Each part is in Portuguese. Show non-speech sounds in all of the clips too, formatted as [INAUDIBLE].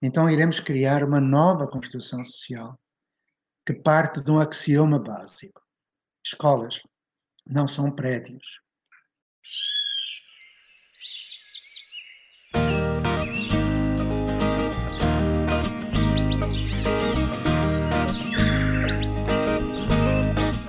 então iremos criar uma nova construção social que parte de um axioma básico. Escolas não são prédios.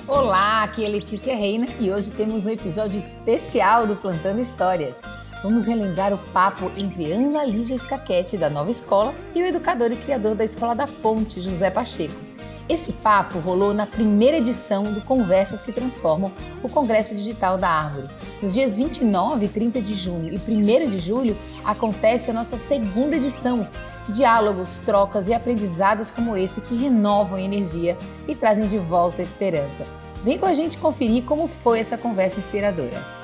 Olá, aqui é Letícia Reina e hoje temos um episódio especial do Plantando Histórias vamos relembrar o papo entre Ana Lígia Escaquete, da Nova Escola, e o educador e criador da Escola da Ponte, José Pacheco. Esse papo rolou na primeira edição do Conversas que Transformam, o Congresso Digital da Árvore. Nos dias 29 e 30 de junho e 1 de julho acontece a nossa segunda edição. Diálogos, trocas e aprendizados como esse que renovam a energia e trazem de volta a esperança. Vem com a gente conferir como foi essa conversa inspiradora.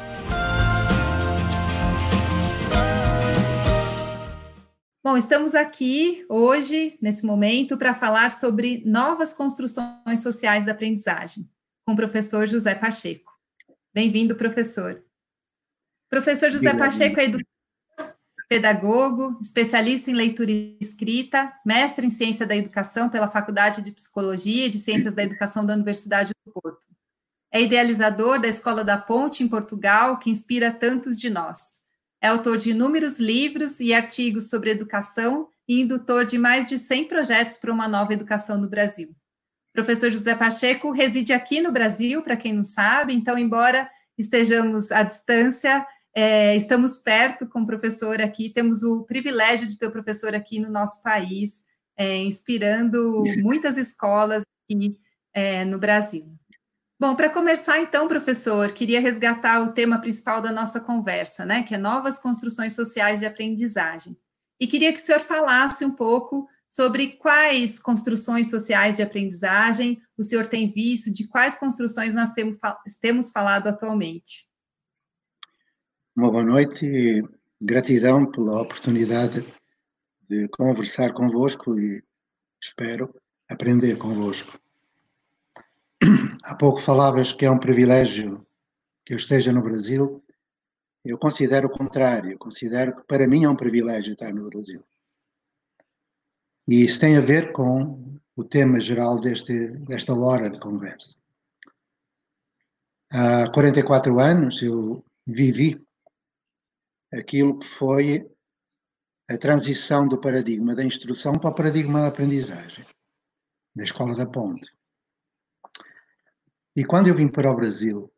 Bom, estamos aqui hoje, nesse momento, para falar sobre novas construções sociais da aprendizagem, com o professor José Pacheco. Bem-vindo, professor. Professor José Obrigado. Pacheco é educador, pedagogo, especialista em leitura e escrita, mestre em ciência da educação pela Faculdade de Psicologia e de Ciências da Educação da Universidade do Porto. É idealizador da Escola da Ponte em Portugal, que inspira tantos de nós é autor de inúmeros livros e artigos sobre educação e indutor de mais de 100 projetos para uma nova educação no Brasil. Professor José Pacheco reside aqui no Brasil, para quem não sabe, então, embora estejamos à distância, é, estamos perto com o professor aqui, temos o privilégio de ter o professor aqui no nosso país, é, inspirando muitas escolas aqui é, no Brasil. Bom, para começar então, professor, queria resgatar o tema principal da nossa conversa, né, que é novas construções sociais de aprendizagem. E queria que o senhor falasse um pouco sobre quais construções sociais de aprendizagem o senhor tem visto, de quais construções nós temos, falado atualmente. Uma boa noite e gratidão pela oportunidade de conversar convosco e espero aprender convosco. Há pouco falavas que é um privilégio que eu esteja no Brasil. Eu considero o contrário. Eu considero que para mim é um privilégio estar no Brasil. E isso tem a ver com o tema geral deste, desta hora de conversa. Há 44 anos eu vivi aquilo que foi a transição do paradigma da instrução para o paradigma da aprendizagem, na Escola da Ponte. E quando eu vim para o Brasil,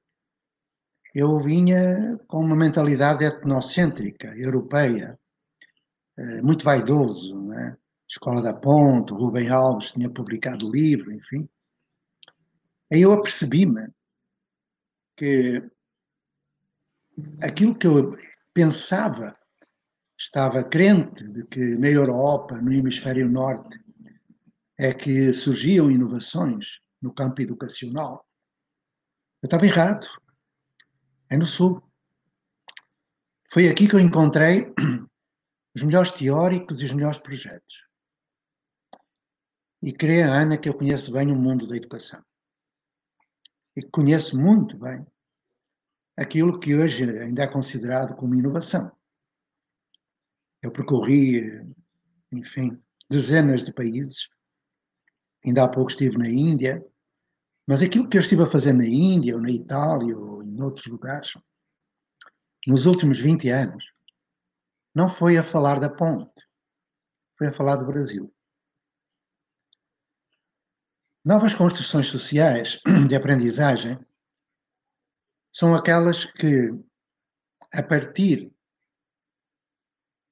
eu vinha com uma mentalidade etnocêntrica, europeia, eh, muito vaidoso, né? Escola da Ponte, Rubem Alves tinha publicado livro, enfim. Aí eu apercebi-me que aquilo que eu pensava, estava crente de que na Europa, no hemisfério norte, é que surgiam inovações no campo educacional. Eu estava errado. É no Sul. Foi aqui que eu encontrei [CLEARS THROAT] os melhores teóricos e os melhores projetos. E creia, Ana, que eu conheço bem o mundo da educação. E conheço muito bem aquilo que hoje ainda é considerado como inovação. Eu percorri, enfim, dezenas de países. Ainda há pouco estive na Índia, mas aquilo que eu estive a fazer na Índia, ou na Itália, ou em outros lugares, nos últimos 20 anos, não foi a falar da ponte, foi a falar do Brasil. Novas construções sociais de aprendizagem são aquelas que, a partir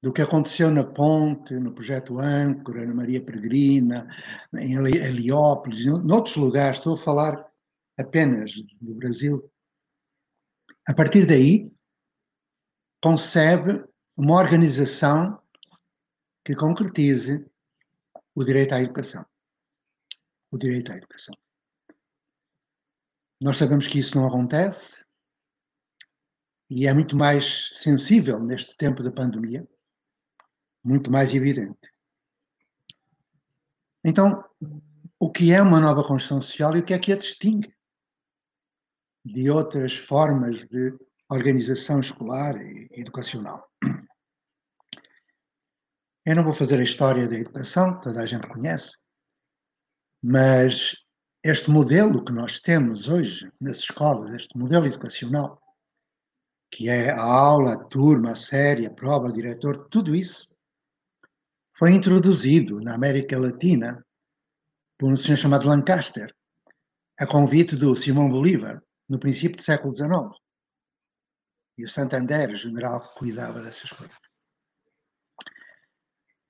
do que aconteceu na Ponte, no Projeto Âncora, na Maria Peregrina, em Heliópolis, em outros lugares, estou a falar apenas do Brasil. A partir daí, concebe uma organização que concretize o direito à educação. O direito à educação. Nós sabemos que isso não acontece e é muito mais sensível neste tempo da pandemia muito mais evidente. Então, o que é uma nova construção social e o que é que a distingue de outras formas de organização escolar e educacional? Eu não vou fazer a história da educação, toda a gente conhece, mas este modelo que nós temos hoje nas escolas, este modelo educacional, que é a aula, a turma, a série, a prova, o diretor, tudo isso foi introduzido na América Latina por um senhor chamado Lancaster, a convite do Simão Bolívar, no princípio do século XIX. E o Santander, o general que cuidava dessas coisas.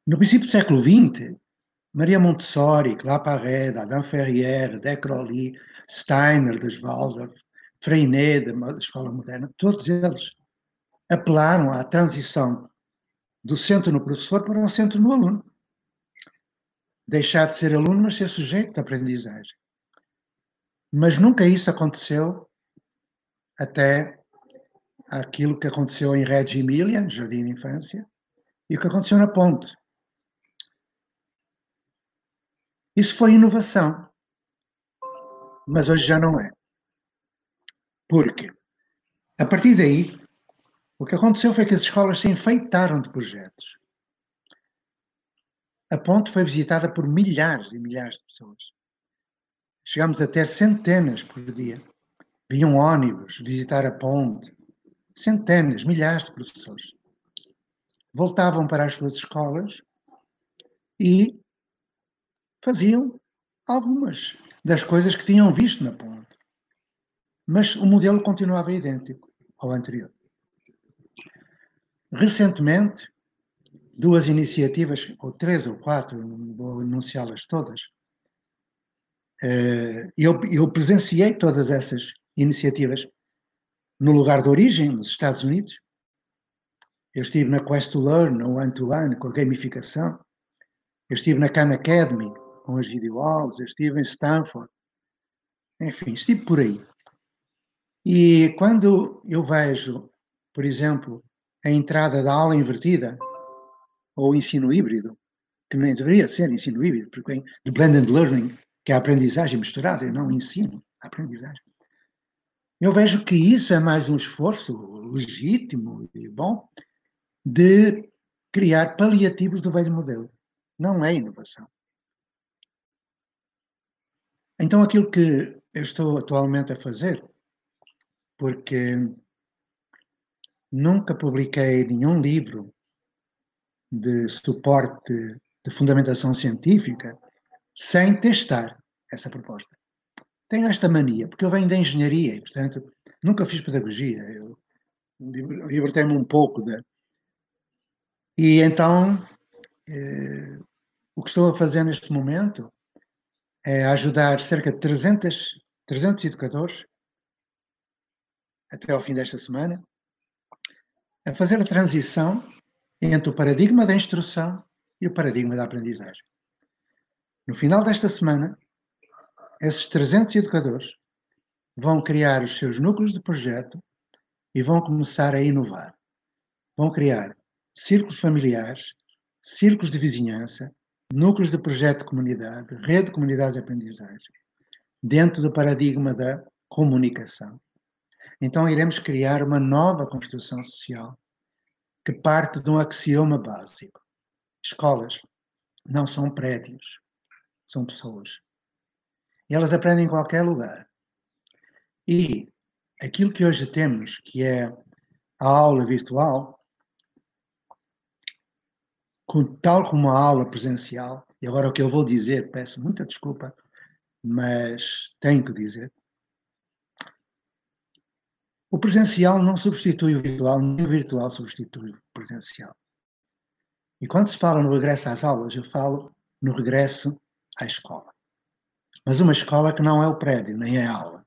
No princípio do século XX, Maria Montessori, Claparede, Adam Ferrier, De Crowley, Steiner, das Waldorf, Freinet, da Escola Moderna, todos eles apelaram à transição do centro no professor para o centro no aluno. Deixar de ser aluno, mas ser sujeito de aprendizagem. Mas nunca isso aconteceu até aquilo que aconteceu em Reggio Emilia, Jardim de Infância, e o que aconteceu na Ponte. Isso foi inovação, mas hoje já não é. Por quê? A partir daí, o que aconteceu foi que as escolas se enfeitaram de projetos. A ponte foi visitada por milhares e milhares de pessoas. Chegámos a ter centenas por dia. Vinham ônibus visitar a ponte. Centenas, milhares de professores. Voltavam para as suas escolas e faziam algumas das coisas que tinham visto na ponte. Mas o modelo continuava idêntico ao anterior. Recentemente, duas iniciativas, ou três ou quatro, não vou anunciá-las todas, eh, eu, eu presenciei todas essas iniciativas no lugar de origem, nos Estados Unidos. Eu estive na Quest to Learn, no One to One, com a gamificação. Eu estive na Khan Academy, com as videoaulas. Eu estive em Stanford. Enfim, estive por aí. E quando eu vejo, por exemplo, a entrada da aula invertida ou ensino híbrido, que nem deveria ser ensino híbrido, porque vem de blended learning, que é a aprendizagem misturada, e não ensino, a aprendizagem. Eu vejo que isso é mais um esforço legítimo e bom de criar paliativos do velho modelo. Não é inovação. Então, aquilo que eu estou atualmente a fazer porque nunca publiquei nenhum livro de suporte de fundamentação científica sem testar essa proposta. Tenho esta mania, porque eu venho da engenharia e, portanto, nunca fiz pedagogia. Eu libertei-me um pouco da. E então, eh, o que estou a fazer neste momento é ajudar cerca de 300, 300 educadores até ao fim desta semana, a fazer a transição entre o paradigma da instrução e o paradigma da aprendizagem. No final desta semana, esses 300 educadores vão criar os seus núcleos de projeto e vão começar a inovar. Vão criar círculos familiares, círculos de vizinhança, núcleos de projeto de comunidade, rede de comunidades de aprendizagem, dentro do paradigma da comunicação. Então iremos criar uma nova construção social que parte de um axioma básico. Escolas não são prédios, são pessoas. E elas aprendem em qualquer lugar. E aquilo que hoje temos, que é a aula virtual, tal como a aula presencial, e agora o que eu vou dizer, peço muita desculpa, mas tenho que dizer, o presencial não substitui o virtual, nem o virtual substitui o presencial. E quando se fala no regresso às aulas, eu falo no regresso à escola. Mas uma escola que não é o prédio, nem é aula.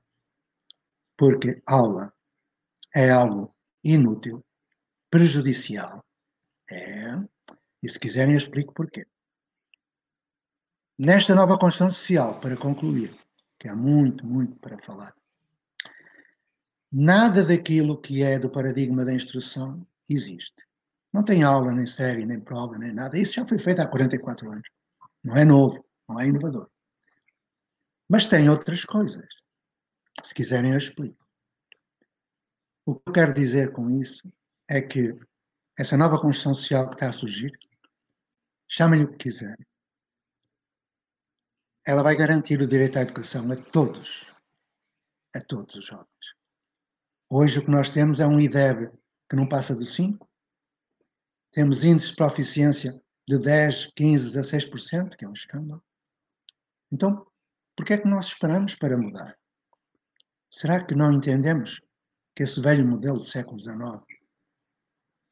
Porque aula é algo inútil, prejudicial. É. E se quiserem, eu explico porquê. Nesta nova construção social, para concluir, que há muito, muito para falar, Nada daquilo que é do paradigma da instrução existe. Não tem aula, nem série, nem prova, nem nada. Isso já foi feito há 44 anos. Não é novo, não é inovador. Mas tem outras coisas. Se quiserem, eu explico. O que eu quero dizer com isso é que essa nova construção social que está a surgir chamem-lhe o que quiserem. Ela vai garantir o direito à educação a todos, a todos os jovens. Hoje o que nós temos é um IDEB que não passa do 5, temos índices de proficiência de 10, 15, 16%, que é um escândalo. Então, por que é que nós esperamos para mudar? Será que não entendemos que esse velho modelo do século XIX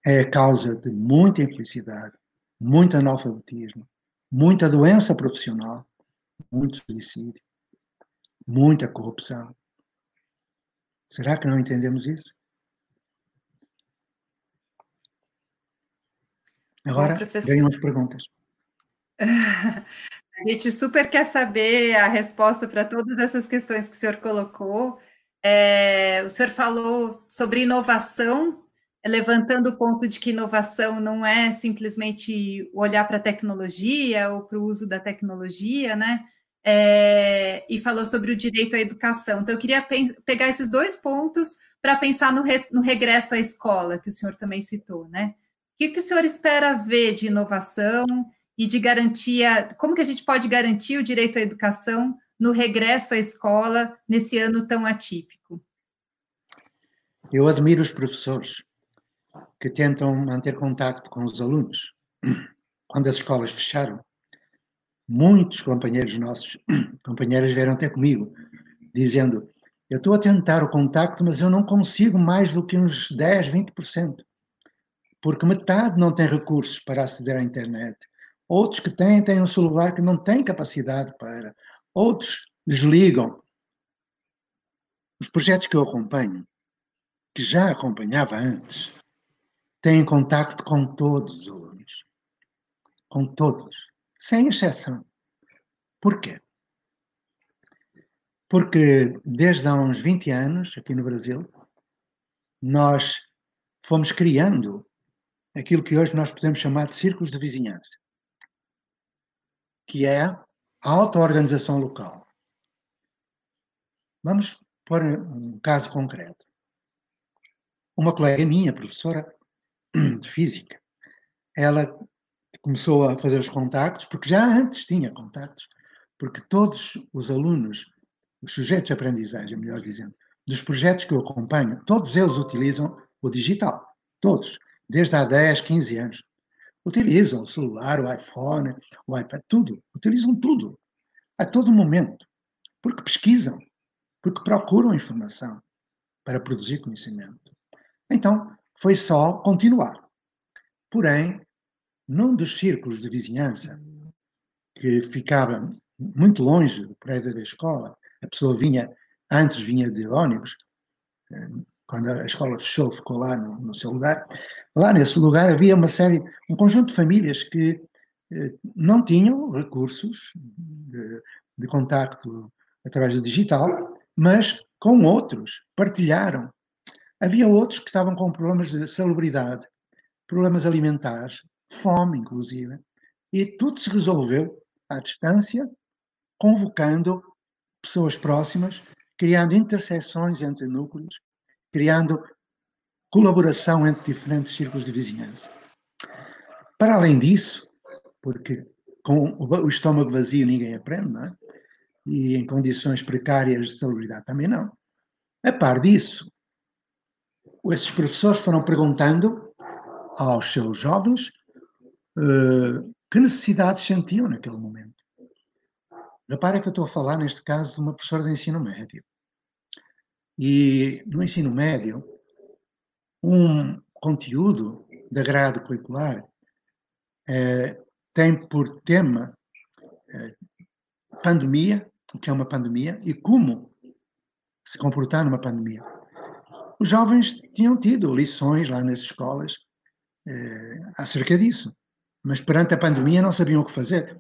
é a causa de muita infelicidade, muito analfabetismo, muita doença profissional, muito suicídio, muita corrupção? Será que não entendemos isso? Agora, ganham as perguntas. [LAUGHS] A gente super quer saber a resposta para todas essas questões que o senhor colocou. É, o senhor falou sobre inovação, levantando o ponto de que inovação não é simplesmente olhar para a tecnologia ou para o uso da tecnologia, né? É, e falou sobre o direito à educação. Então, eu queria pegar esses dois pontos para pensar no, re no regresso à escola, que o senhor também citou, né? O que, que o senhor espera ver de inovação e de garantia, como que a gente pode garantir o direito à educação no regresso à escola nesse ano tão atípico? Eu admiro os professores que tentam manter contato com os alunos. Quando as escolas fecharam, muitos companheiros nossos, [CLEARS THROAT] companheiras vieram até comigo, dizendo: Eu estou a tentar o contacto, mas eu não consigo mais do que uns 10, 20%, porque metade não tem recursos para aceder à internet, Outros que têm, têm um celular que não tem capacidade para. Outros desligam. Os projetos que eu acompanho, que já acompanhava antes, têm contacto com todos os alunos. Com todos. Sem exceção. Porquê? Porque desde há uns 20 anos, aqui no Brasil, nós fomos criando aquilo que hoje nós podemos chamar de círculos de vizinhança que é a auto-organização local. Vamos pôr um caso concreto. Uma colega minha, professora de física, ela começou a fazer os contactos, porque já antes tinha contactos, porque todos os alunos, os sujeitos de aprendizagem, melhor dizendo, dos projetos que eu acompanho, todos eles utilizam o digital. Todos. Desde há 10, 15 anos utilizam o celular, o iPhone, o iPad, tudo. Utilizam tudo, a todo momento. Porque pesquisam, porque procuram informação para produzir conhecimento. Então, foi só continuar. Porém, num dos círculos de vizinhança, que ficava muito longe do prédio da escola, a pessoa vinha, antes vinha de ônibus, eh, quando a escola fechou, ficou lá no, no seu lugar, Lá nesse lugar havia uma série, um conjunto de famílias que eh, não tinham recursos de, de contacto através do digital, mas com outros partilharam. Havia outros que estavam com problemas de salubridade, problemas alimentares, fome, inclusive, e tudo se resolveu à distância, convocando pessoas próximas, criando interseções entre núcleos, criando colaboração entre diferentes círculos de vizinhança. Para além disso, porque com o estômago vazio ninguém aprende, não é? E em condições precárias de salubridade também não. A par disso, esses professores foram perguntando aos seus jovens uh, que necessidades sentiam naquele momento. Repara que eu estou a falar, neste caso, de uma professora de ensino médio. E no ensino médio, um conteúdo da grade curricular eh, tem por tema eh, pandemia, o que é uma pandemia, e como se comportar numa pandemia. Os jovens tinham tido lições lá nas escolas eh, acerca disso, mas perante a pandemia não sabiam o que fazer.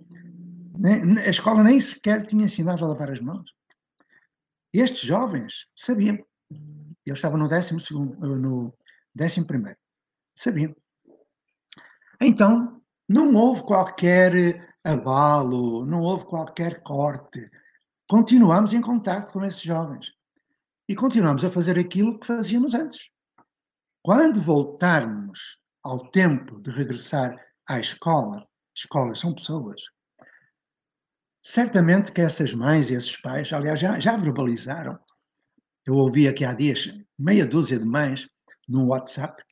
A escola nem sequer tinha ensinado a lavar as mãos. Estes jovens sabiam. Eles estavam no décimo segundo, no Décimo primeiro. Sabiam. Então, não houve qualquer abalo, não houve qualquer corte. Continuamos em contato com esses jovens. E continuamos a fazer aquilo que fazíamos antes. Quando voltarmos ao tempo de regressar à escola, escolas são pessoas. Certamente que essas mães e esses pais, aliás, já, já verbalizaram. Eu ouvi aqui há dias meia dúzia de mães no WhatsApp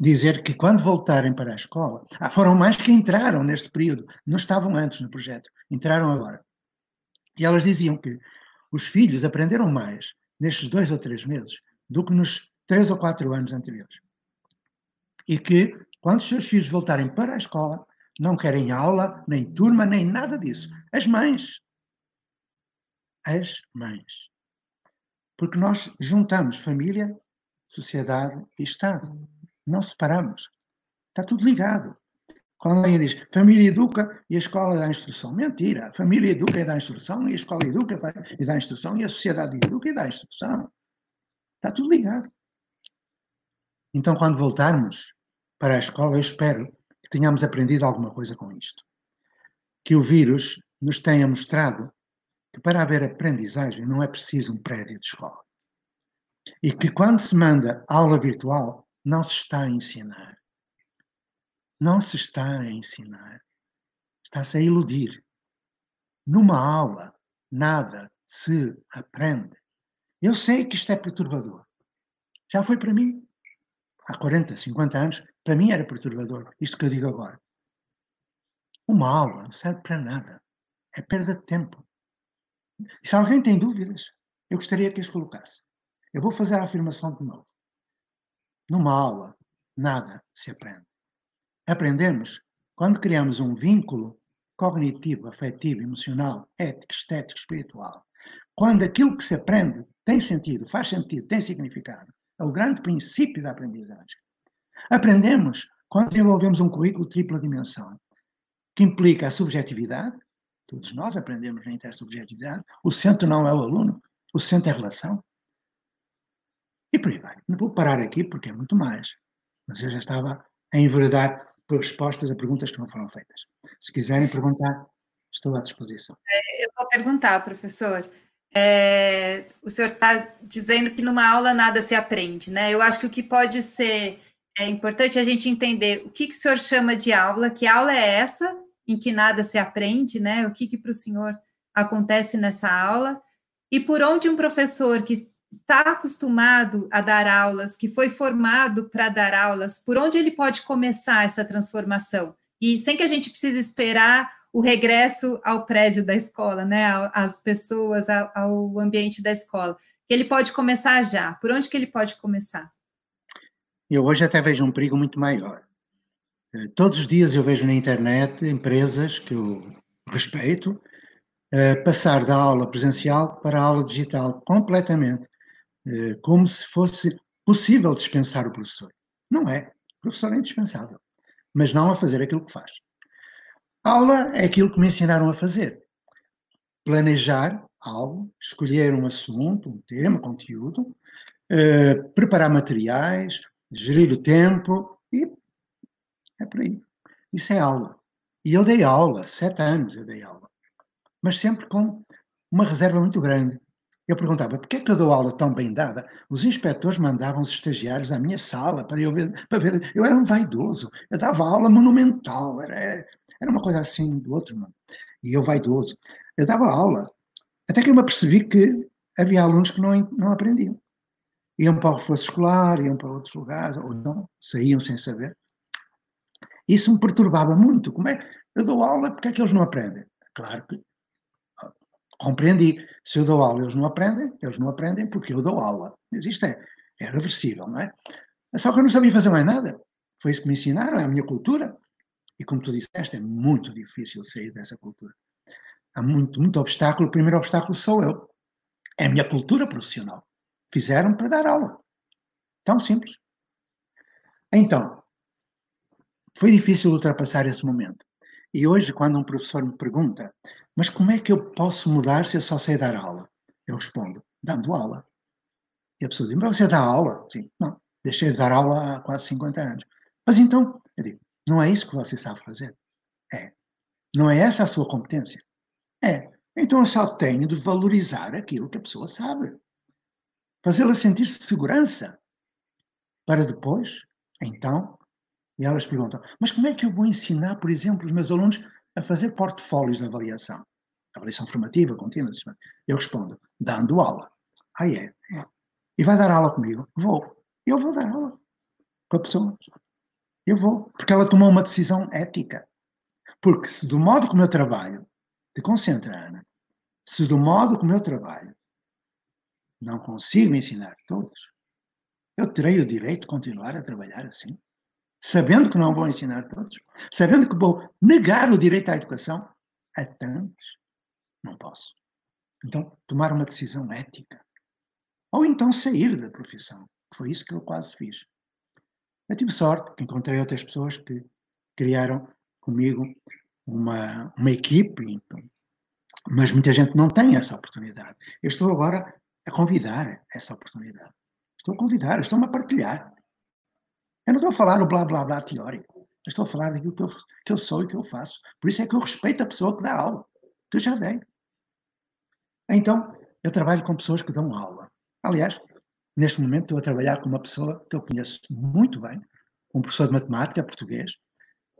dizer que quando voltarem para a escola, ah, foram mais que entraram neste período, não estavam antes no projeto, entraram agora. E elas diziam que os filhos aprenderam mais nestes dois ou três meses do que nos três ou quatro anos anteriores. E que, quando os seus filhos voltarem para a escola, não querem aula, nem turma, nem nada disso. As mães. As mães. Porque nós juntamos família, sociedade e Estado. Não separamos. Está tudo ligado. Quando alguém diz família educa e a escola dá instrução. Mentira. A família educa e dá instrução, e a escola educa e dá instrução, e a sociedade educa e dá instrução. Está tudo ligado. Então, quando voltarmos para a escola, eu espero tenhamos aprendido alguma coisa com isto. Que o vírus nos tenha mostrado que para haver aprendizagem não é preciso um prédio de escola. E que quando se manda aula virtual, não se está a ensinar. Não se está a ensinar. Está-se a iludir. Numa aula, nada se aprende. Eu sei que isto é perturbador. Já foi para mim. Há 40, 50 anos, para mim era perturbador, isto que eu digo agora. Uma aula não serve para nada. É perda de tempo. E se alguém tem dúvidas, eu gostaria que as colocasse. Eu vou fazer a afirmação de novo. Numa aula, nada se aprende. Aprendemos quando criamos um vínculo cognitivo, afetivo, emocional, ético, estético, espiritual. Quando aquilo que se aprende tem sentido, faz sentido, tem significado. É o grande princípio da aprendizagem. Aprendemos quando desenvolvemos um currículo de tripla dimensão, que implica a subjetividade, todos nós aprendemos na intersubjetividade, o centro não é o aluno, o centro é a relação. E por aí vai. Não vou parar aqui porque é muito mais. Mas eu já estava a enveredar por respostas a perguntas que não foram feitas. Se quiserem perguntar, estou à disposição. É, eu vou perguntar, professor. É, o senhor está dizendo que numa aula nada se aprende, né? Eu acho que o que pode ser é importante a gente entender o que, que o senhor chama de aula, que aula é essa em que nada se aprende, né? O que, que para o senhor acontece nessa aula, e por onde um professor que está acostumado a dar aulas, que foi formado para dar aulas, por onde ele pode começar essa transformação? E sem que a gente precise esperar o regresso ao prédio da escola, né? Às pessoas, ao ambiente da escola. Ele pode começar já. Por onde que ele pode começar? Eu hoje até vejo um perigo muito maior. Eh, todos os dias eu vejo na internet empresas que eu respeito eh, passar da aula presencial para a aula digital completamente, eh, como se fosse possível dispensar o professor. Não é. O professor é indispensável, mas não a fazer aquilo que faz. Aula é aquilo que me ensinaram a fazer. Planejar algo, escolher um assunto, um tema, conteúdo, preparar materiais, gerir o tempo e é por aí. Isso é aula. E eu dei aula, sete anos eu dei aula, mas sempre com uma reserva muito grande. Eu perguntava, por que é que eu dou aula tão bem dada? Os inspectores mandavam os estagiários à minha sala para eu ver, para ver. Eu era um vaidoso, eu dava aula monumental, era, era uma coisa assim do outro mundo. E eu vaidoso. Eu dava aula, até que eu me apercebi que havia alunos que não, não aprendiam iam para o reforço escolar, iam para outros lugares, ou não, saíam sem saber. Isso me perturbava muito. Como é? Eu dou aula, porque é que eles não aprendem? Claro que compreendi. Se eu dou aula, eles não aprendem, eles não aprendem porque eu dou aula. Mas isto é, é reversível, não é? Só que eu não sabia fazer mais nada. Foi isso que me ensinaram, é a minha cultura. E como tu disseste, é muito difícil sair dessa cultura. Há muito, muito obstáculo. O primeiro obstáculo sou eu. É a minha cultura profissional fizeram para dar aula. Tão simples. Então, foi difícil ultrapassar esse momento. E hoje, quando um professor me pergunta, mas como é que eu posso mudar se eu só sei dar aula? Eu respondo, dando aula. E a pessoa diz, mas você dá aula? Sim, não, deixei de dar aula há quase 50 anos. Mas então, eu digo, não é isso que você sabe fazer? É. Não é essa a sua competência? É. Então eu só tenho de valorizar aquilo que a pessoa sabe fazê-la sentir-se segurança, para depois, então, E elas perguntam: mas como é que eu vou ensinar, por exemplo, os meus alunos a fazer portfólios de avaliação? Avaliação formativa, contínua. Eu respondo: dando aula. Ah, é? é. E vai dar aula comigo? Vou. Eu vou dar aula com a pessoa. Eu vou. Porque ela tomou uma decisão ética. Porque se do modo como eu trabalho, te concentra, Ana, se do modo como eu trabalho não consigo ensinar todos, eu terei o direito de continuar a trabalhar assim? Sabendo que não vou ensinar todos? Sabendo que vou negar o direito à educação a tantos? Não posso. Então, tomar uma decisão ética. Ou então sair da profissão. Foi isso que eu quase fiz. Eu tive sorte que encontrei outras pessoas que criaram comigo uma, uma equipe, então, mas muita gente não tem essa oportunidade. Eu estou agora a convidar essa oportunidade. Estou a convidar, estou-me a partilhar. Eu não estou a falar no blá blá blá teórico. Eu estou a falar daquilo que eu, que eu sou e que eu faço. Por isso é que eu respeito a pessoa que dá aula, que eu já dei. Então, eu trabalho com pessoas que dão aula. Aliás, neste momento estou a trabalhar com uma pessoa que eu conheço muito bem, um professor de matemática português,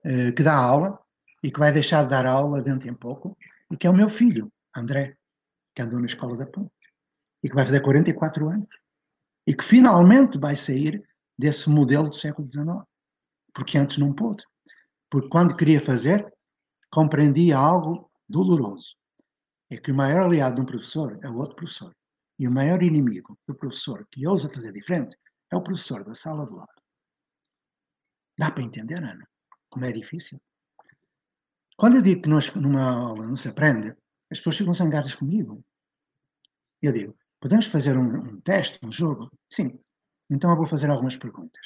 eh, que dá aula e que vai deixar de dar aula dentro de pouco, e que é o meu filho, André, que andou na escola da Ponte, e que vai fazer 44 anos, e que finalmente vai sair desse modelo do século XIX, porque antes não pôde. Porque quando queria fazer, compreendia algo doloroso. É que o maior aliado de um professor é o outro professor. E o maior inimigo do professor que ousa fazer diferente é o professor da sala do lado. Dá para entender, Ana? Como é difícil? Quando eu digo que nós, numa aula não se aprende, as pessoas ficam zangadas comigo. Eu digo, podemos fazer um, um teste, um jogo? Sim. Então eu vou fazer algumas perguntas.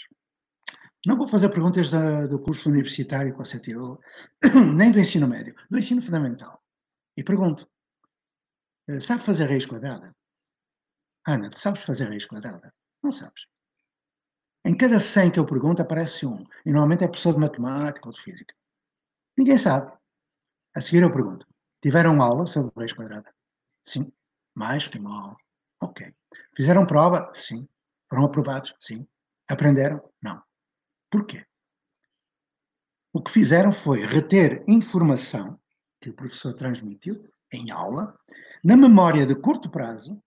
Não vou fazer perguntas da, do curso universitário que você tirou, nem do ensino médio, do ensino fundamental. E pergunto: eh, sabe fazer raiz quadrada? Ana, tu sabes fazer raiz quadrada? Não sabes. Em cada 100 que eu pergunto aparece um. E normalmente é professor de matemática ou de física. Ninguém sabe. A seguir eu pergunto: tiveram aula sobre raiz quadrada? Sim. Mais que aula. Ok. Fizeram prova? Sim. Foram aprovados? Sim. Aprenderam? Não. Porquê? O que fizeram foi reter informação que o professor transmitiu em aula, na memória de curto prazo,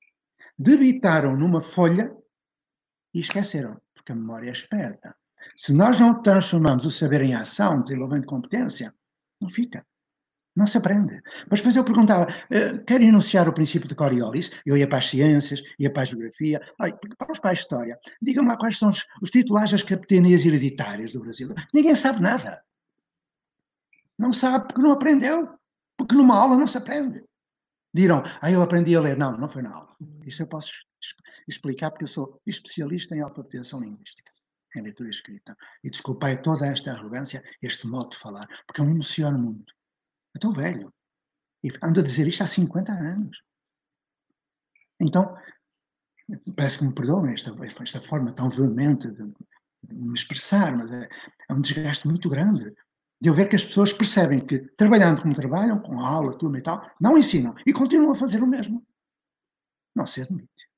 debitaram numa folha e esqueceram, porque a memória é esperta. Se nós não transformamos o saber em ação, desenvolvendo competência, não fica. Não se aprende. Mas depois eu perguntava, uh, quer enunciar o princípio de Coriolis? Eu ia para as ciências, ia para a geografia, para a história. Digam-me lá quais são os, os titulares das capitanias hereditárias do Brasil. Ninguém sabe nada. Não sabe porque não aprendeu. Porque numa aula não se aprende dirão, ah, eu aprendi a ler. Não, não foi na aula. Isso eu posso explicar porque eu sou especialista em alfabetização linguística, em leitura escrita. E desculpei toda esta arrogância, este modo de falar, porque eu me emociono muito. Eu estou velho. E ando a dizer isto há 50 anos. Então, parece que me perdoem esta, esta forma tão veemente de, de me expressar, mas é, é um desgaste muito grande de eu ver que as pessoas percebem que, trabalhando como trabalham, com a aula, turma e tal, não ensinam e continuam a fazer o mesmo. Não se admite.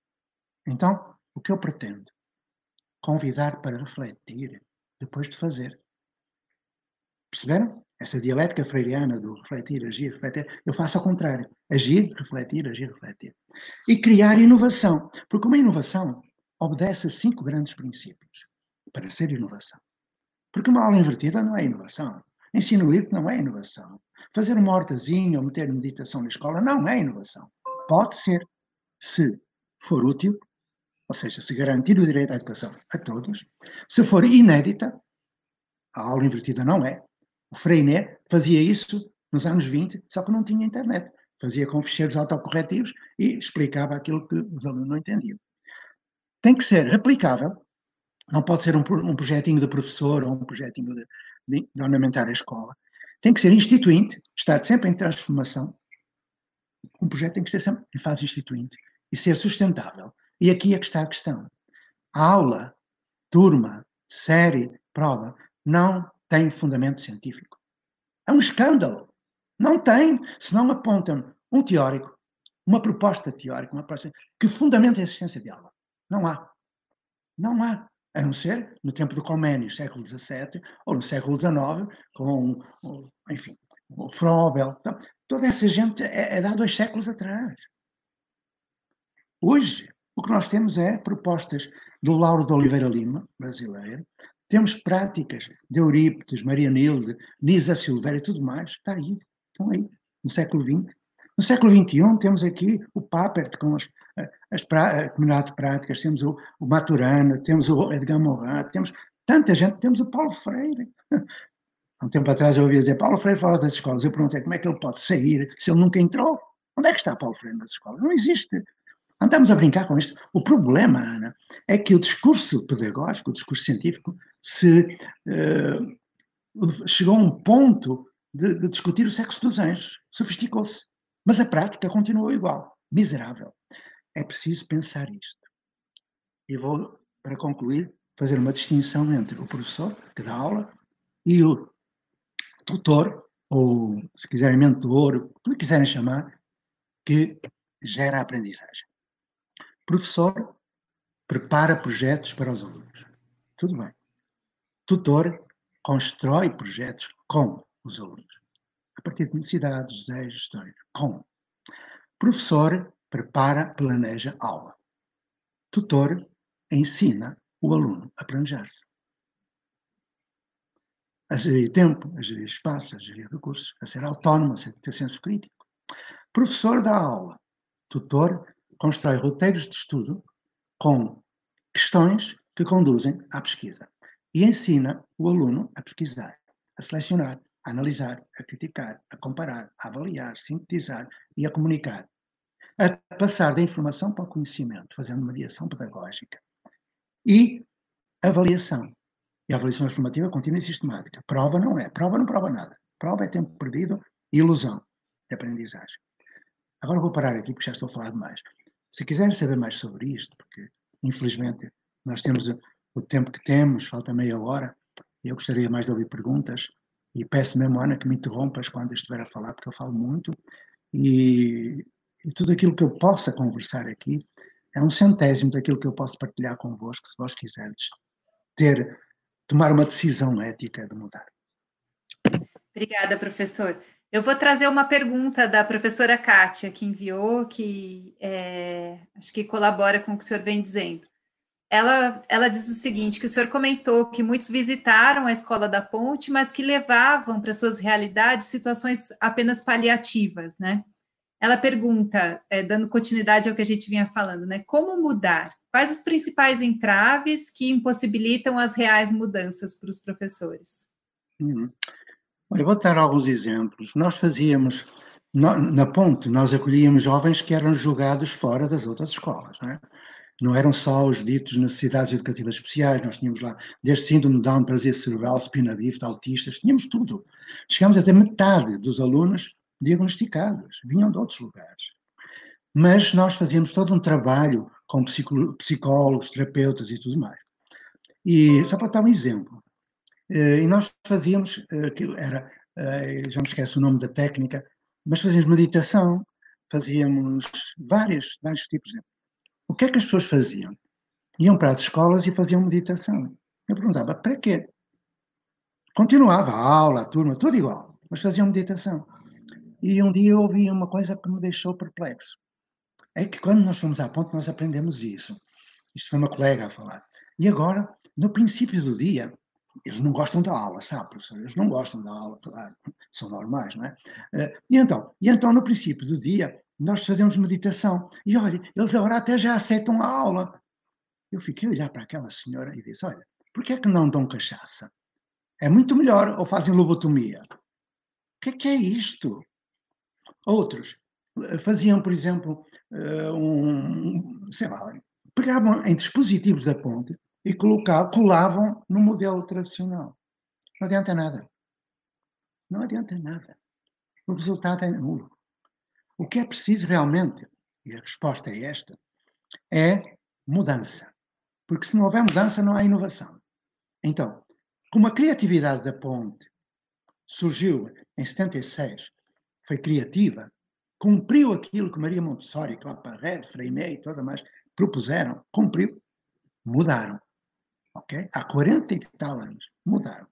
Então, o que eu pretendo? Convidar para refletir depois de fazer. Perceberam? Essa dialética freiriana do refletir, agir, refletir, eu faço ao contrário. Agir, refletir, agir, refletir. E criar inovação. Porque uma inovação obedece a cinco grandes princípios para ser inovação. Porque uma aula invertida não é inovação. Ensino livre não é inovação. Fazer uma hortazinha ou meter meditação na escola não é inovação. Pode ser, se for útil, ou seja, se garantir o direito à educação a todos. Se for inédita, a aula invertida não é. O Freinet fazia isso nos anos 20, só que não tinha internet. Fazia com ficheiros autocorretivos e explicava aquilo que os alunos não entendiam. Tem que ser replicável, não pode ser um, um projetinho de professor ou um projetinho de, de, de ornamentar a escola. Tem que ser instituinte, estar sempre em transformação. Um projeto tem que ser sempre em fase instituinte e ser sustentável. E aqui é que está a questão. A aula, turma, série, prova, não tem fundamento científico. É um escândalo. Não tem, se não apontam um teórico, uma proposta teórica, uma proposta que fundamenta a existência de aula. Não há. Não há. a não ser no tempo do Comênio, século XVII, ou no século XIX, com, enfim, o Frobel. Então, toda essa gente é, é há dois séculos atrás. Hoje, o que nós temos é propostas do Lauro de Oliveira Lima, brasileiro, temos práticas de Eurípides, Maria Nilde, Nisa Silveira e tudo mais, está aí, estão aí, no século XX. No século XXI temos aqui o Papert com as, as pra, a comunidade de práticas, temos o, o Maturana, temos o Edgar Morin, temos tanta gente, temos o Paulo Freire. [LAUGHS] Há um tempo atrás eu ouvia dizer, Paulo Freire fala das escolas. Eu perguntei como é que ele pode sair se ele nunca entrou. Onde é que está Paulo Freire nas escolas? Não existe. Andamos a brincar com isto. O problema, Ana, é que o discurso pedagógico, o discurso científico, se uh, chegou a um ponto de, de discutir o sexo dos anjos. Sofisticou-se. Mas a prática continuou igual. Miserável. É preciso pensar isto. E vou, para concluir, fazer uma distinção entre o professor, que dá aula, e o tutor, ou se quiserem mentor, como quiserem chamar, que gera a aprendizagem. Professor prepara projetos para os alunos. Tudo bem. Tutor constrói projetos com os alunos, a partir de necessidades, desejos, histórias. Com. Professor prepara, planeja aula. Tutor ensina o aluno a planejar-se a gerir tempo, a gerir espaço, a gerir recursos, a ser autónomo, a ter senso crítico. Professor dá aula, tutor constrói roteiros de estudo com questões que conduzem à pesquisa e ensina o aluno a pesquisar, a selecionar, a analisar, a criticar, a comparar, a avaliar, sintetizar e a comunicar, a passar da informação para o conhecimento, fazendo mediação pedagógica e avaliação, e a avaliação formativa contínua e sistemática. Prova não é. Prova não prova nada. Prova é tempo perdido e ilusão de aprendizagem. Agora vou parar aqui porque já estou a falar demais. Se quiserem saber mais sobre isto, porque infelizmente nós temos o tempo que temos, falta meia hora, eu gostaria mais de ouvir perguntas, e peço mesmo, Ana, que me interrompas quando estiver a falar, porque eu falo muito, e, e tudo aquilo que eu possa conversar aqui é um centésimo daquilo que eu posso partilhar convosco, se vós quiserdes ter tomar uma decisão ética de mudar. Obrigada, professor. Eu vou trazer uma pergunta da professora Kátia, que enviou, que é, acho que colabora com o que o senhor vem dizendo. Ela, ela diz o seguinte: que o senhor comentou que muitos visitaram a escola da ponte, mas que levavam para suas realidades situações apenas paliativas, né? Ela pergunta, é, dando continuidade ao que a gente vinha falando, né? Como mudar? Quais os principais entraves que impossibilitam as reais mudanças para os professores? Uhum. Olha, vou dar alguns exemplos. Nós fazíamos, na, na Ponte, nós acolhíamos jovens que eram julgados fora das outras escolas, não, é? Não eram só os ditos necessidades educativas especiais, nós tínhamos lá desde síndrome de Down, prazer cerebral, spina bifida, autistas, tínhamos tudo. Chegámos até metade dos alunos diagnosticados, vinham de outros lugares. Mas nós fazíamos todo um trabalho com psicólogos, terapeutas e tudo mais. E só para dar um exemplo, eh, e nós fazíamos, eh, aquilo era, eh, já me esqueço o nome da técnica, mas fazíamos meditação, fazíamos vários, vários tipos. De... O que é que as pessoas faziam? Iam para as escolas e faziam meditação. Eu perguntava, para quê? Continuava a aula, a turma, tudo igual, mas faziam meditação. E um dia eu ouvi uma coisa que me deixou perplexo é que quando nós fomos à ponte, nós aprendemos isso. Isto foi uma colega a falar. E agora, no princípio do dia, eles não gostam da aula, sabe, professor? Eles não gostam da aula, claro, são normais, não é? Eh, e então, e então, no princípio do dia, nós fazemos meditação. E olha, eles agora até já aceitam a aula. Eu fiquei a olhar para aquela senhora e disse: Olha, por que é que não dão cachaça? É muito melhor, ou fazem lobotomia. O que é que é isto? Outros eh, faziam, por exemplo, uh, um, sei lá, pegavam em dispositivos da ponte e colocavam, colavam no modelo tradicional. Não adianta nada. Não adianta nada. O resultado é nulo. O que é preciso realmente, e a resposta é esta, é mudança. Porque se não houver mudança, não há inovação. Então, como a criatividade da ponte surgiu em 76, foi criativa, cumpriu aquilo que Maria Montessori, Claparede, Freinet e toda mais propuseram, cumpriu, mudaram. ok? Há 40 e tal anos, mudaram.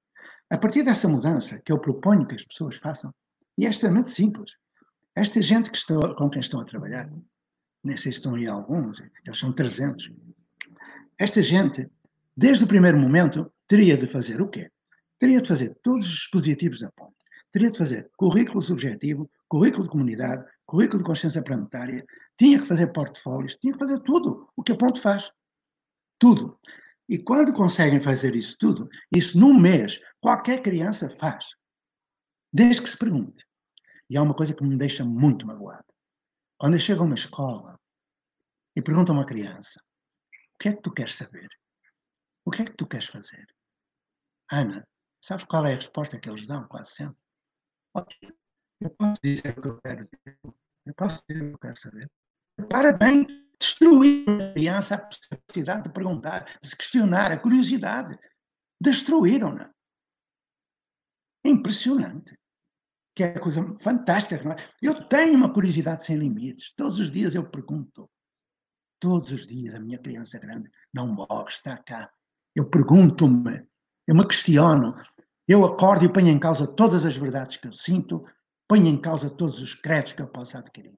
A partir dessa mudança que eu proponho que as pessoas façam, e é extremamente simples, esta gente que estou, com quem estão a trabalhar, nem sei se estão aí alguns, eles são 300, esta gente, desde o primeiro momento, teria de fazer o quê? Teria de fazer todos os dispositivos da ponte. Teria de fazer currículo subjetivo, currículo de comunidade, currículo de consciência planetária, tinha que fazer portfólios, tinha que fazer tudo o que a ponte faz. Tudo. E quando conseguem fazer isso tudo, isso num mês, qualquer criança faz. Desde que se pergunte. E há uma coisa que me deixa muito magoado. Quando eu chego a uma escola e pergunto a uma criança: o que é que tu queres saber? O que é que tu queres fazer? Ana, sabes qual é a resposta que eles dão quase sempre? Eu posso dizer o que eu quero dizer. Eu posso dizer o que eu quero saber. Parabéns, destruir a criança a capacidade de perguntar, de se questionar, a curiosidade. Destruíram-na. É impressionante. Que é coisa fantástica. É? Eu tenho uma curiosidade sem limites. Todos os dias eu pergunto. Todos os dias a minha criança grande não morre, está cá. Eu pergunto-me, eu me questiono, eu acordo e ponho em causa todas as verdades que eu sinto, ponho em causa todos os créditos que eu posso adquirir.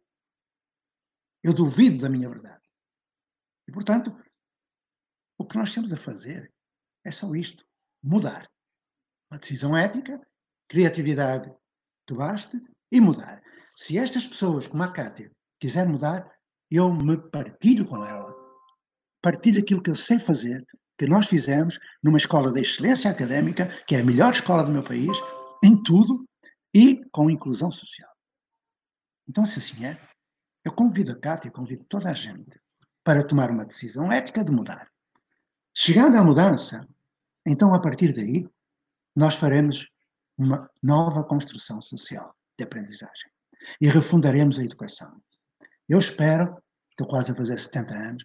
Eu duvido da minha verdade. E, portanto, o que nós temos a fazer é só isto: mudar. Uma decisão ética, criatividade que baste e mudar. Se estas pessoas, como a Cátia, quiserem mudar, eu me partilho com ela. Partilho aquilo que eu sei fazer, que nós fizemos numa escola de excelência académica, que é a melhor escola do meu país, em tudo e com inclusão social. Então, se assim é, eu convido a Cátia, convido toda a gente para tomar uma decisão ética de mudar. Chegando à mudança, então, a partir daí, nós faremos uma nova construção social de aprendizagem e refundaremos a educação. Eu espero, estou quase a fazer 70 anos,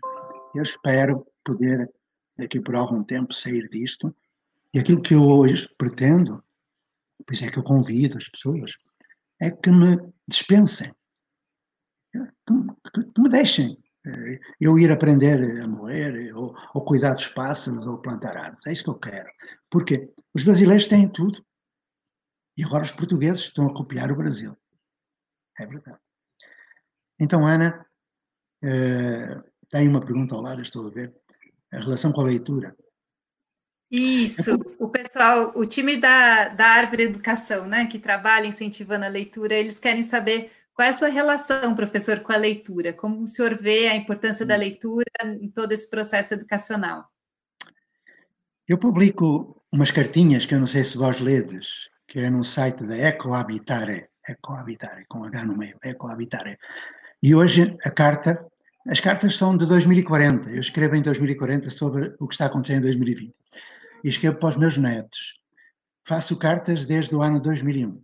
eu espero poder, daqui por algum tempo, sair disto. E aquilo que eu hoje pretendo, por isso é que eu convido as pessoas, é que me dispensem, que, que me deixem eh, eu ir aprender a moer, ou, ou, cuidar dos pássaros, ou plantar árvores. É isso que eu quero. Porque os brasileiros têm tudo. E agora os portugueses estão a copiar o Brasil. É verdade. Então, Ana, eh, tem uma pergunta ao lado, estou a ver, a relação com a leitura. Isso, o pessoal, o time da, da Árvore Educação, né, que trabalha incentivando a leitura, eles querem saber qual é a sua relação, professor, com a leitura, como o senhor vê a importância da hum. leitura em todo esse processo educacional. Eu publico umas cartinhas que eu não sei se vós ledes, que é no site da Ecohabitare, Ecohabitare, com H no meio, Ecohabitare, e hoje a carta, as cartas são de 2040. Eu escrevo em 2040 sobre o que está acontecendo em 2020. E escrevo para os meus netos. Faço cartas desde o ano 2001.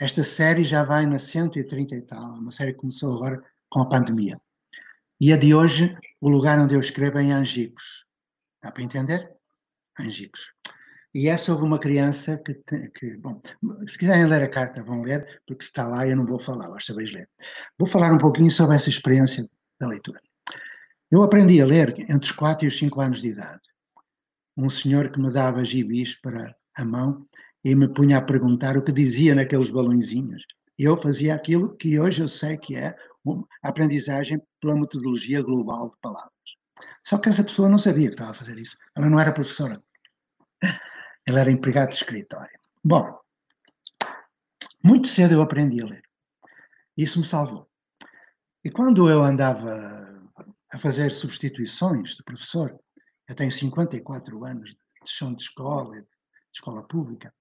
Esta série já vai na 130 e tal, uma série que começou agora com a pandemia. E a de hoje, o lugar onde eu escrevo é em Angicos. Dá para entender? Angicos. E é sobre uma criança que, que, bom, se quiserem ler a carta, vão ler, porque está lá eu não vou falar, vós sabeis ler. Vou falar um pouquinho sobre essa experiência da leitura. Eu aprendi a ler entre os 4 e os 5 anos de idade. Um senhor que me dava gibis para a mão e me punha a perguntar o que dizia naqueles balõezinhos. Eu fazia aquilo que hoje eu sei que é a aprendizagem pela metodologia global de palavras. Só que essa pessoa não sabia que estava a fazer isso. Ela não era professora. Ele era empregado de escritório. Bom, muito cedo eu aprendi a ler. Isso me salvou. E quando eu andava a fazer substituições de professor, eu tenho 54 anos de chão de escola, de escola pública,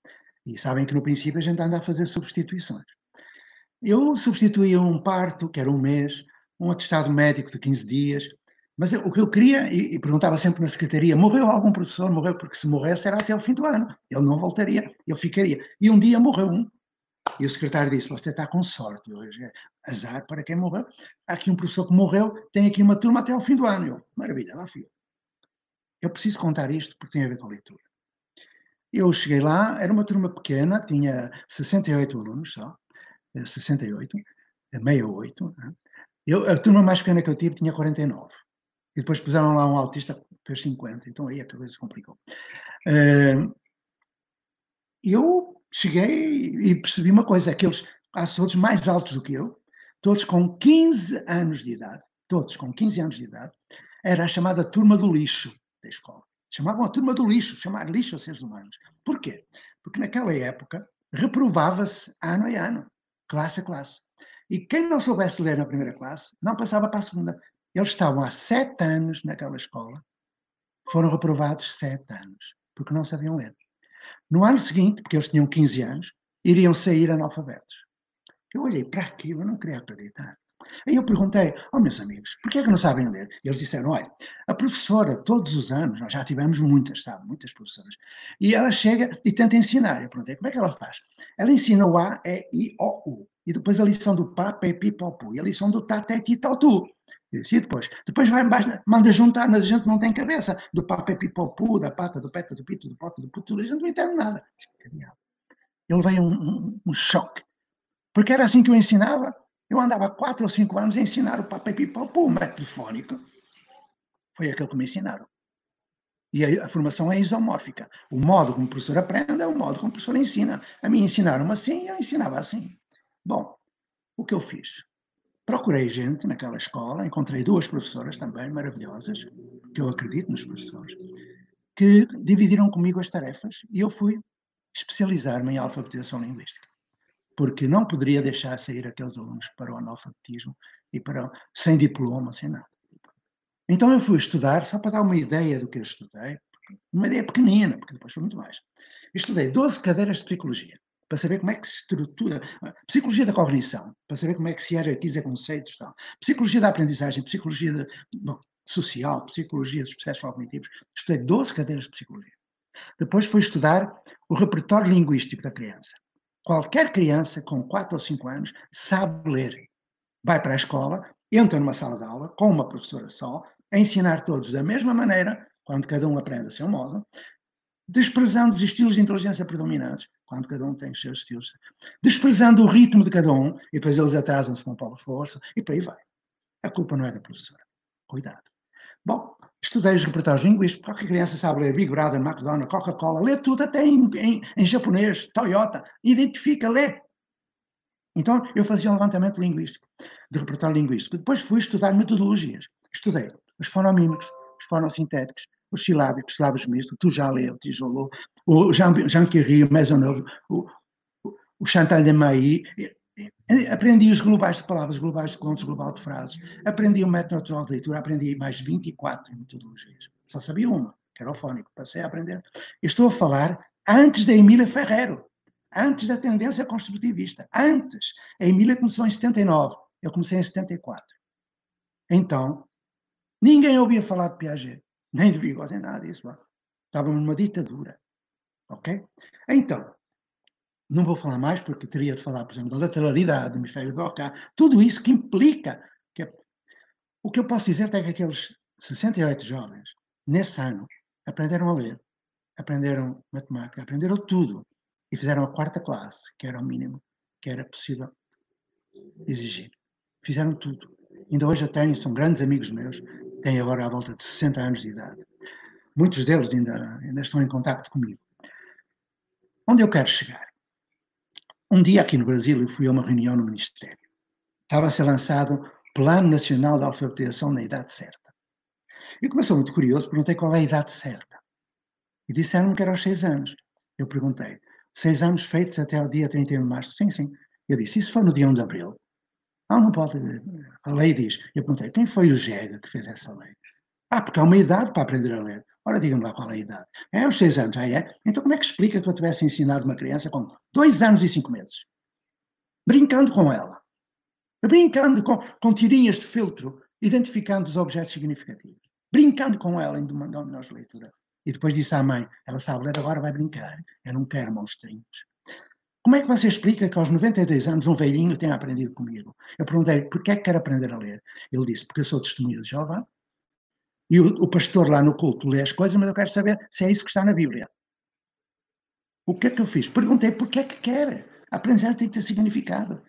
e sabem que no princípio a gente anda a fazer substituições. Eu substituía um parto, que era um mês, um atestado médico de 15 dias, mas o que eu queria, e, e, perguntava sempre na secretaria, morreu algum professor? Morreu, porque se morresse era até o fim do ano. Ele não voltaria, eu ficaria. E um dia morreu um. E o secretário disse, você está com sorte. É azar para quem morreu. Há aqui um professor que morreu, tem aqui uma turma até ao fim do ano. Eu, maravilha, lá fui eu. Eu preciso contar isto porque tem a ver com a leitura. Eu cheguei lá, era uma turma pequena, tinha 68 alunos só, 68, 68. Né? Eu, a turma mais pequena que eu tive tinha 49. E depois puseram lá um autista fez 50, então aí a coisa se complicou. Uh, eu cheguei e percebi uma coisa, aqueles quase todos mais altos do que eu, todos com 15 anos de idade, todos com 15 anos de idade, era a chamada turma do lixo da escola. Chamavam a turma do lixo, chamar lixo a seres humanos. Porquê? Porque naquela época reprovava-se ano a ano, classe a classe. E quem não soubesse ler na primeira classe não passava para a segunda. Eles estavam há sete anos naquela escola, foram reprovados sete anos, porque não sabiam ler. No ano seguinte, porque eles tinham 15 anos, iriam sair analfabetos. Eu olhei para aquilo, eu não queria acreditar. Aí eu perguntei, oh meus amigos, porquê é que não sabem ler? E eles disseram, olha, a professora, todos os anos, nós já tivemos muitas, sabe, muitas professoras, e ela chega e tenta ensinar. Eu perguntei, como é que ela faz? Ela ensina o A, E, I, O, U. E depois a lição do Pá, Pé, Pi, Pó, Pu. E a lição do Tá, Té, Ti. E depois? Depois vai embaixo, manda juntar, mas a gente não tem cabeça. Do Pá, Pé, Pi, Pó, Pu, da pata, do peta, do pito, do pote, do puto, a gente não entende nada. Ele veio um, um, um choque. Porque era assim que eu ensinava. Eu andava quatro ou cinco anos a ensinar o papel pipopu, o método fónico. Foi aquele que me ensinaram. E a, a, formação é isomórfica. O modo como o professor aprende é o modo como o professor ensina. A mim ensinaram assim, eu ensinava assim. Bom, o que eu fiz? Procurei gente naquela escola, encontrei duas professoras também maravilhosas, que eu acredito nos professores, que dividiram comigo as tarefas e eu fui especializar-me em alfabetização linguística porque não poderia deixar sair aqueles alunos para o analfabetismo e para sem diploma, sem nada. Então eu fui estudar, só para dar uma ideia do que eu estudei, uma ideia pequenina, porque depois foi muito mais. Estudei 12 cadeiras de psicologia, para saber como é que se estrutura, psicologia da cognição, para saber como é que se hierarquiza conceitos, tal. psicologia da aprendizagem, psicologia de, bom, social, psicologia dos processos cognitivos. Estudei 12 cadeiras de psicologia. Depois fui estudar o repertório linguístico da criança. Qualquer criança com 4 ou 5 anos sabe ler. Vai para a escola, entra numa sala de aula com uma professora só, a ensinar todos da mesma maneira, quando cada um aprende a seu modo, desprezando os estilos de inteligência predominantes, quando cada um tem os seus estilos, desprezando o ritmo de cada um, e depois eles atrasam-se com pouco de força, e por aí vai. A culpa não é da professora. Cuidado. Bom, Estudei os repertórios linguísticos, qualquer criança sabe ler Big Brother, McDonald's, Coca-Cola, lê tudo até em, em, em, japonês, Toyota, identifica, lê. Então eu fazia um levantamento linguístico, de repertório linguístico. Depois fui estudar metodologias. Estudei os fonomímicos, os fonossintéticos, os silábicos, sílabos mistos, tu já leu, o tijolo, o Jean, Curie, o Maisonneuve, o, o, Chantal de Mailly, Aprendi os globais de palavras, globais de contos, global de frases. Aprendi o método natural de leitura, aprendi mais 24 metodologias. Só sabia uma, que era o fónico. Passei a aprender. estou a falar antes da Emília Ferreiro, antes da tendência construtivista. Antes. A Emília começou em 79, eu comecei em 74. Então, ninguém ouvia falar de Piaget, nem de Vygotsky, nem nada disso lá. Estávamos numa ditadura. Ok? Então, não vou falar mais porque teria de falar, por exemplo, da lateralidade do hemisfério Broca, tudo isso que implica. Que é... O que eu posso dizer é que aqueles 68 jovens, nesse ano, aprenderam a ler, aprenderam matemática, aprenderam tudo e fizeram a quarta classe, que era o mínimo que era possível exigir. Fizeram tudo. Ainda hoje eu tenho, são grandes amigos meus, têm agora à volta de 60 anos de idade. Muitos deles ainda, ainda estão em contato comigo. Onde eu quero chegar? Um dia aqui no Brasil eu fui a uma reunião no Ministério. Estava a ser lançado Plano Nacional de Alfabetização na Idade Certa. Eu comecei muito curioso, perguntei qual é a idade certa. E disseram-me que era aos seis anos. Eu perguntei, seis anos feitos até o dia 31 de março? Sim, sim. Eu disse, se for no dia 1 de abril? Ah, não pode. A lei diz. Eu perguntei, quem foi o GEGA que fez essa lei? Ah, porque há uma idade para aprender a ler. Ora, digam-me lá qual é a idade. É aos seis anos, já é? Então como é que explica que eu tivesse ensinado uma criança com dois anos e cinco meses? Brincando com ela. Brincando com, com tirinhas de filtro, identificando os objetos significativos. Brincando com ela em dominar de leitura. E depois disse à mãe, ela sabe ler, agora vai brincar. Eu não quero monstrinhos. Como é que você explica que aos 92 anos um velhinho tenha aprendido comigo? Eu perguntei, porquê é que quer aprender a ler? Ele disse, porque eu sou testemunha de Jeová e o, o, pastor lá no culto lê as coisas, mas eu quero saber se é isso que está na Bíblia. O que é que eu fiz? Perguntei porquê é que quer. A aprendizagem tem que ter significado.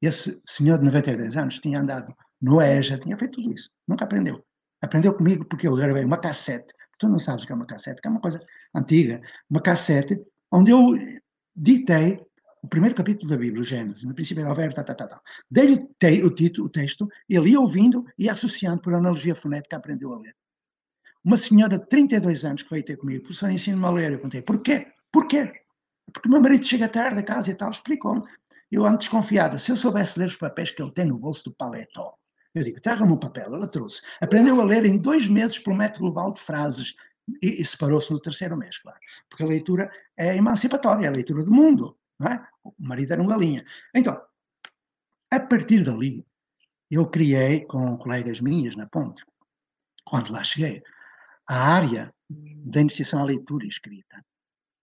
Esse senhor de 92 anos tinha andado no EJA, tinha feito tudo isso. Nunca aprendeu. Aprendeu comigo porque eu gravei uma cassete. Tu não sabes o que é uma cassete, que é uma coisa antiga. Uma cassete onde eu ditei o primeiro capítulo da Bíblia, Gênesis, no princípio era o verbo, tá, tá, tá, tá. Dei-lhe o título, o texto, ele ia ouvindo e associando por analogia fonética, aprendeu a ler. Uma senhora de 32 anos que veio ter comigo, professor, ensina-me a ler. Eu contei, porquê? Porquê? Porque meu marido chega tarde a casa e tal, explicou-me. Eu ando desconfiada, se eu soubesse ler os papéis que ele tem no bolso do paletó, eu digo, traga-me um papel, ela trouxe. Aprendeu a ler em dois meses pelo método global de frases e, e separou-se no terceiro mês, claro. Porque a leitura é emancipatória, é a leitura do mundo. Não é? O marido era um galinha. Então, a partir dali, eu criei com colegas minhas na ponte, quando lá cheguei, a área da iniciação à leitura escrita.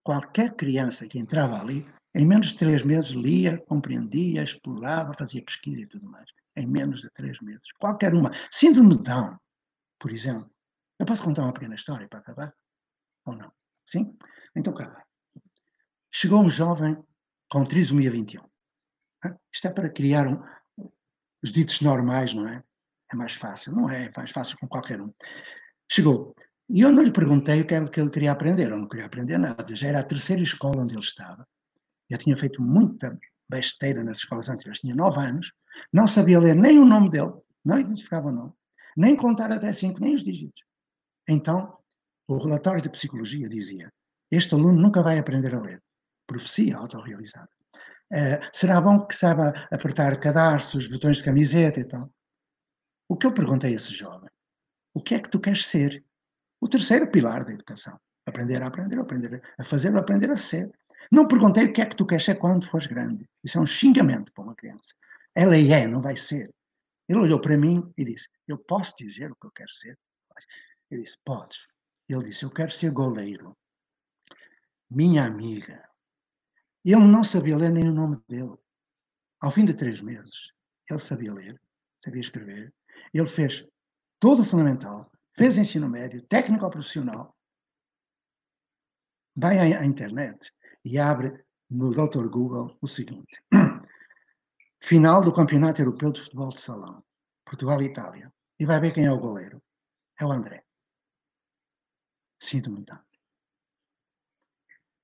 Qualquer criança que entrava ali, em menos de três meses, lia, compreendia, explorava, fazia pesquisa e tudo mais. Em menos de três meses. Qualquer uma. Síndrome de Down, por exemplo. Eu posso contar uma pequena história para acabar? Ou não? Sim? Então, cá Chegou um jovem com trisomia 21. Isto é para criar um, os ditos normais, não é? É mais fácil. Não é, é mais fácil com qualquer um. Chegou. E eu não lhe perguntei o que era que ele queria aprender. Eu não queria aprender nada. Já era a terceira escola onde ele estava. Eu tinha feito muita besteira nas escolas anteriores. Tinha nove anos. Não sabia ler nem o nome dele. Não identificava o nome. Nem contar até cinco, nem os dígitos. Então, o relatório de psicologia dizia: este aluno nunca vai aprender a ler profecia autorrealizada. Uh, será bom que saiba apertar cadarços, botões de camiseta e tal. O que eu perguntei a esse jovem, o que é que tu queres ser? O terceiro pilar da educação. Aprender a aprender, aprender a fazer, aprender a ser. Não perguntei o que é que tu queres ser quando fores grande. Isso é um xingamento para uma criança. Ela é, não vai ser. Ele olhou para mim e disse: Eu posso dizer o que eu quero ser? Eu disse: Podes. Ele disse: Eu quero ser goleiro. Minha amiga, ele não sabia ler nem o nome dele. Ao fim de três meses, ele sabia ler, sabia escrever. Ele fez todo o fundamental, fez ensino médio, técnico profissional. Vai à, internet e abre no Dr. Google o seguinte: [CLEARS THROAT] Final do Campeonato Europeu de Futebol de Salão, Portugal e Itália. E vai ver quem é o goleiro. É o André. Muito.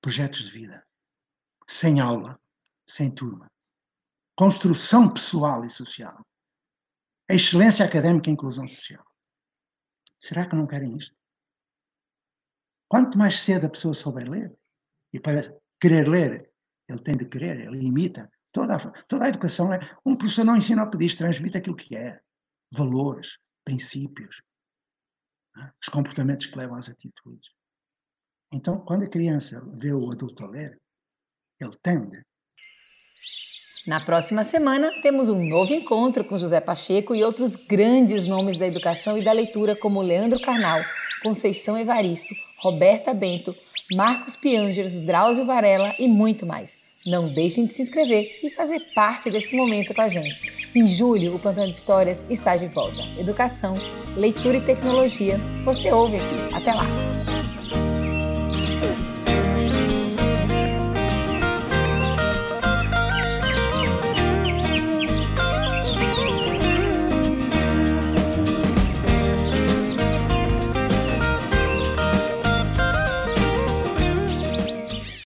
Projetos de vida sem aula, sem turma. Construção pessoal e social. Excelência académica e inclusão social. Será que não querem isto? Quanto mais cedo a pessoa souber ler, e para querer ler, ele tem de querer, ele imita. Toda a, toda a educação é. Um professor não ensina o que diz, transmite aquilo que é. Valores, princípios? Os comportamentos que levam às atitudes. Então, quando a criança vê o adulto a ler, ele tende. Na próxima semana, temos um novo encontro com José Pacheco e outros grandes nomes da educação e da leitura, como Leandro Carnal, Conceição Evaristo, Roberta Bento, Marcos Piangers, Drauzio Varela e muito mais. Não deixem de se inscrever e fazer parte desse momento com a gente. Em julho, o Plantão de Histórias está de volta. Educação, leitura e tecnologia, você ouve aqui. Até lá!